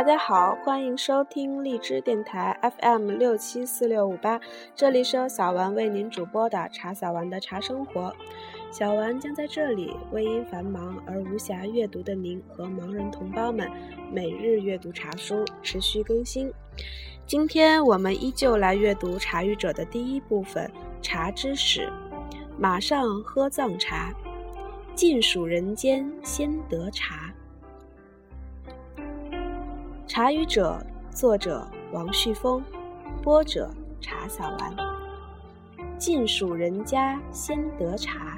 大家好，欢迎收听荔枝电台 FM 六七四六五八，这里是由小丸为您主播的茶小丸的茶生活。小丸将在这里为因繁忙而无暇阅读的您和盲人同胞们每日阅读茶书，持续更新。今天我们依旧来阅读《茶语者》的第一部分《茶之始》，马上喝藏茶，尽数人间先得茶。《茶语者》作者王旭峰，播者茶小丸。近蜀人家先得茶。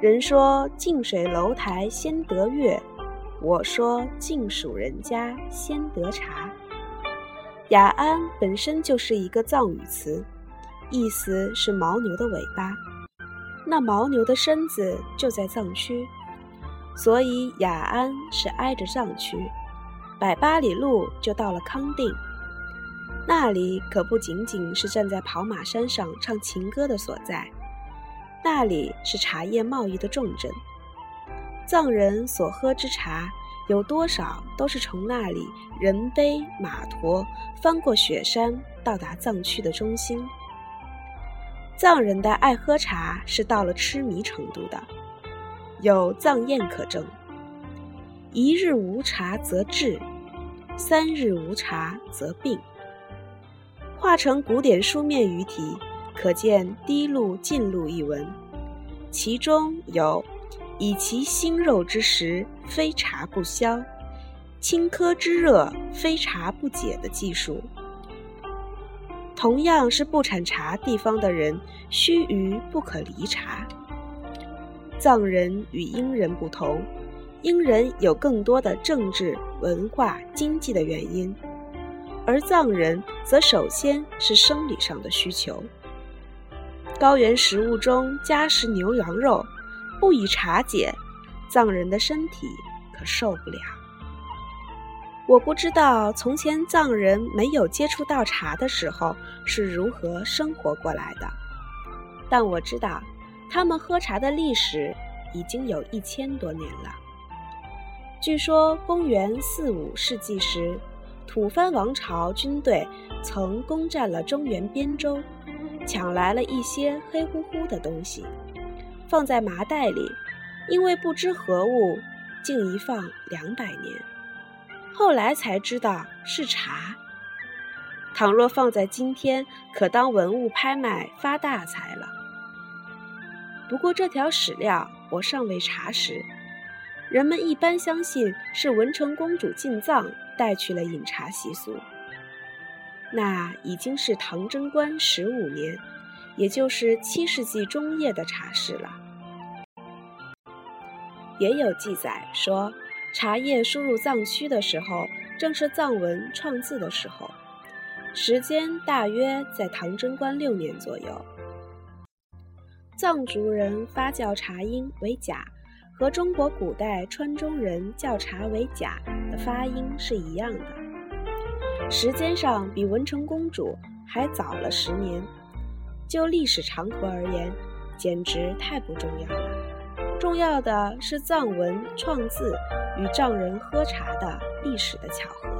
人说近水楼台先得月，我说近蜀人家先得茶。雅安本身就是一个藏语词，意思是牦牛的尾巴。那牦牛的身子就在藏区，所以雅安是挨着藏区。百八里路就到了康定，那里可不仅仅是站在跑马山上唱情歌的所在，那里是茶叶贸易的重镇。藏人所喝之茶，有多少都是从那里人背马驮，翻过雪山，到达藏区的中心。藏人的爱喝茶是到了痴迷程度的，有藏谚可证：一日无茶则滞。三日无茶则病。化成古典书面语体，可见滴露尽露一文，其中有“以其腥肉之时，非茶不消；青稞之热，非茶不解”的技术。同样是不产茶地方的人，须臾不可离茶。藏人与英人不同。英人有更多的政治、文化、经济的原因，而藏人则首先是生理上的需求。高原食物中加食牛羊肉，不以茶解，藏人的身体可受不了。我不知道从前藏人没有接触到茶的时候是如何生活过来的，但我知道他们喝茶的历史已经有一千多年了。据说，公元四五世纪时，吐蕃王朝军队曾攻占了中原边州，抢来了一些黑乎乎的东西，放在麻袋里，因为不知何物，竟一放两百年。后来才知道是茶。倘若放在今天，可当文物拍卖发大财了。不过这条史料我尚未查实。人们一般相信是文成公主进藏带去了饮茶习俗，那已经是唐贞观十五年，也就是七世纪中叶的茶事了。也有记载说，茶叶输入藏区的时候，正是藏文创字的时候，时间大约在唐贞观六年左右。藏族人发酵茶音为甲。和中国古代川中人叫茶为“甲”的发音是一样的，时间上比文成公主还早了十年。就历史长河而言，简直太不重要了。重要的是藏文创字与藏人喝茶的历史的巧合。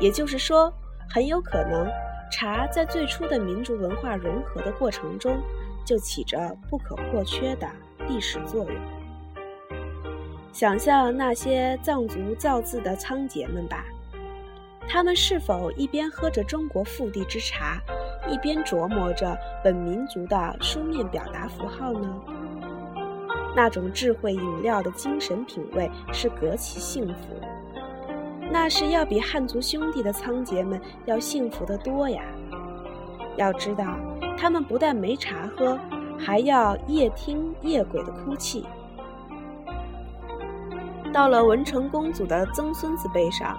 也就是说，很有可能茶在最初的民族文化融合的过程中，就起着不可或缺的历史作用。想象那些藏族造字的仓颉们吧，他们是否一边喝着中国腹地之茶，一边琢磨着本民族的书面表达符号呢？那种智慧饮料的精神品味是何其幸福！那是要比汉族兄弟的仓颉们要幸福得多呀！要知道，他们不但没茶喝，还要夜听夜鬼的哭泣。到了文成公主的曾孙子辈上，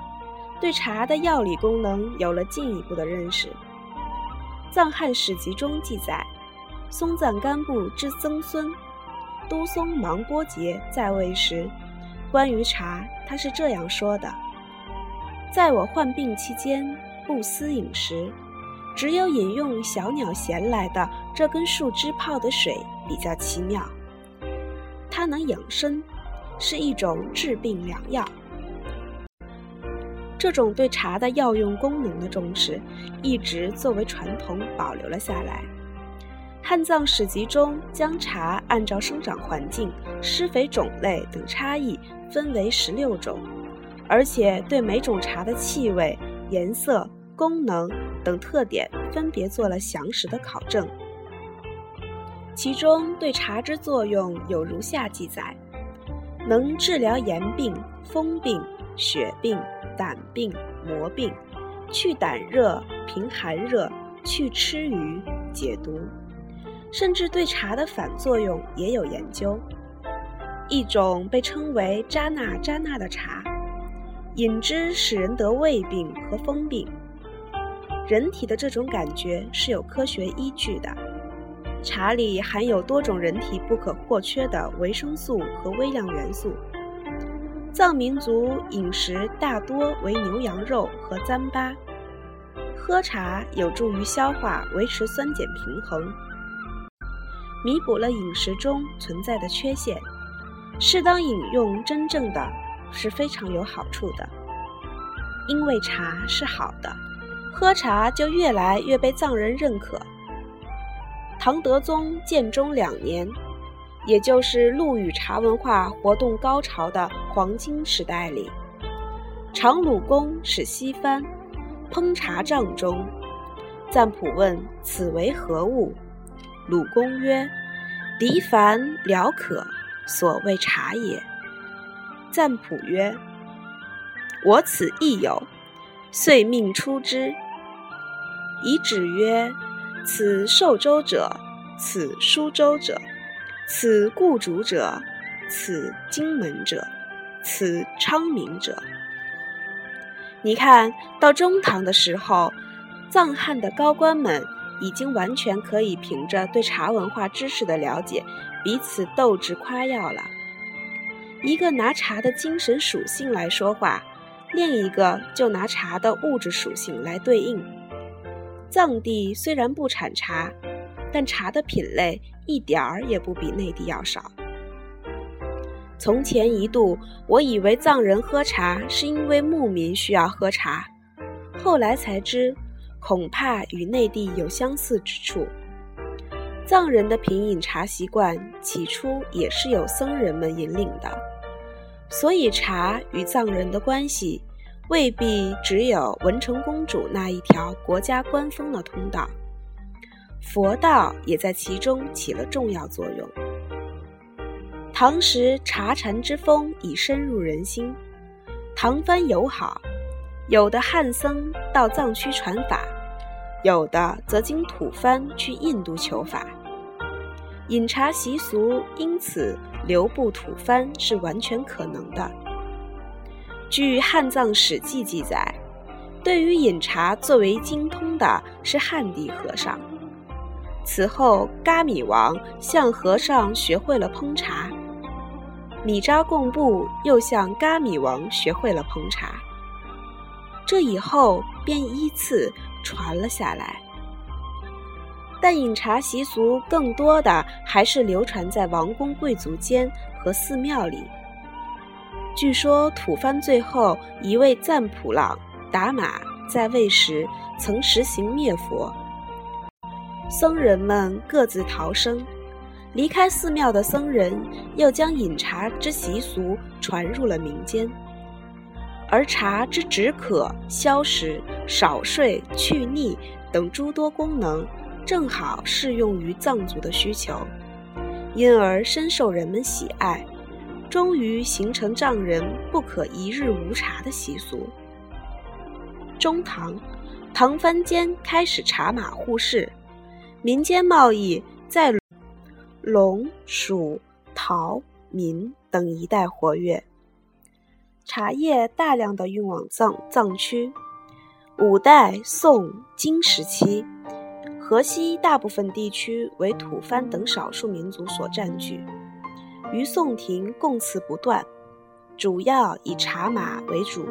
对茶的药理功能有了进一步的认识。藏汉史籍中记载，松赞干布之曾孙都松芒波杰在位时，关于茶，他是这样说的：“在我患病期间，不思饮食，只有饮用小鸟衔来的这根树枝泡的水比较奇妙，它能养生。”是一种治病良药。这种对茶的药用功能的重视，一直作为传统保留了下来。汉藏史籍中将茶按照生长环境、施肥种类等差异分为十六种，而且对每种茶的气味、颜色、功能等特点分别做了详实的考证。其中对茶之作用有如下记载：能治疗炎病、风病、血病。胆病、魔病，去胆热、平寒热、去吃鱼、解毒，甚至对茶的反作用也有研究。一种被称为扎那扎那的茶，饮之使人得胃病和风病。人体的这种感觉是有科学依据的。茶里含有多种人体不可或缺的维生素和微量元素。藏民族饮食大多为牛羊肉和糌粑，喝茶有助于消化，维持酸碱平衡，弥补了饮食中存在的缺陷。适当饮用真正的是非常有好处的，因为茶是好的，喝茶就越来越被藏人认可。唐德宗建中两年。也就是陆羽茶文化活动高潮的黄金时代里，常鲁公使西番烹茶帐中，赞普问此为何物？鲁公曰：敌凡了可，所谓茶也。赞普曰：我此亦有，遂命出之。以指曰：此寿州者，此舒州者。此故主者，此荆门者，此昌明者。你看到中唐的时候，藏汉的高官们已经完全可以凭着对茶文化知识的了解，彼此斗智夸耀了。一个拿茶的精神属性来说话，另一个就拿茶的物质属性来对应。藏地虽然不产茶，但茶的品类。一点儿也不比内地要少。从前一度，我以为藏人喝茶是因为牧民需要喝茶，后来才知，恐怕与内地有相似之处。藏人的品饮茶习惯起初也是由僧人们引领的，所以茶与藏人的关系未必只有文成公主那一条国家官方的通道。佛道也在其中起了重要作用。唐时茶禅之风已深入人心，唐蕃友好，有的汉僧到藏区传法，有的则经吐蕃去印度求法，饮茶习俗因此流布吐蕃是完全可能的。据《汉藏史记》记载，对于饮茶最为精通的是汉地和尚。此后，噶米王向和尚学会了烹茶，米扎贡布又向噶米王学会了烹茶。这以后便依次传了下来。但饮茶习俗更多的还是流传在王公贵族间和寺庙里。据说吐蕃最后一位赞普朗达玛在位时，曾实行灭佛。僧人们各自逃生，离开寺庙的僧人又将饮茶之习俗传入了民间。而茶之止渴、消食、少睡、去腻等诸多功能，正好适用于藏族的需求，因而深受人们喜爱，终于形成藏人不可一日无茶的习俗。中唐，唐蕃间开始茶马互市。民间贸易在陇、蜀、陶、闽等一带活跃，茶叶大量的运往藏藏区。五代、宋、金时期，河西大部分地区为吐蕃等少数民族所占据，与宋廷供词不断，主要以茶马为主，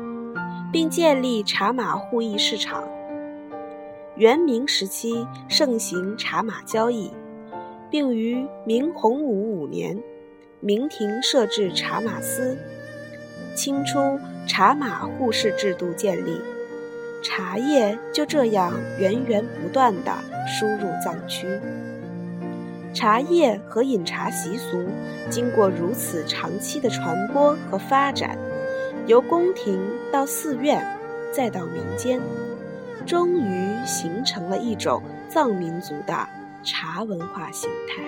并建立茶马互易市场。元明时期盛行茶马交易，并于明洪武五年，明廷设置茶马司，清初茶马互市制度建立，茶叶就这样源源不断地输入藏区。茶叶和饮茶习俗经过如此长期的传播和发展，由宫廷到寺院，再到民间，终于形成了一种藏民族的茶文化形态。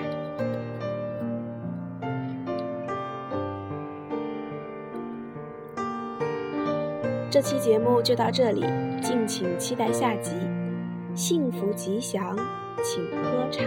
这期节目就到这里，敬请期待下集。幸福吉祥，请喝茶。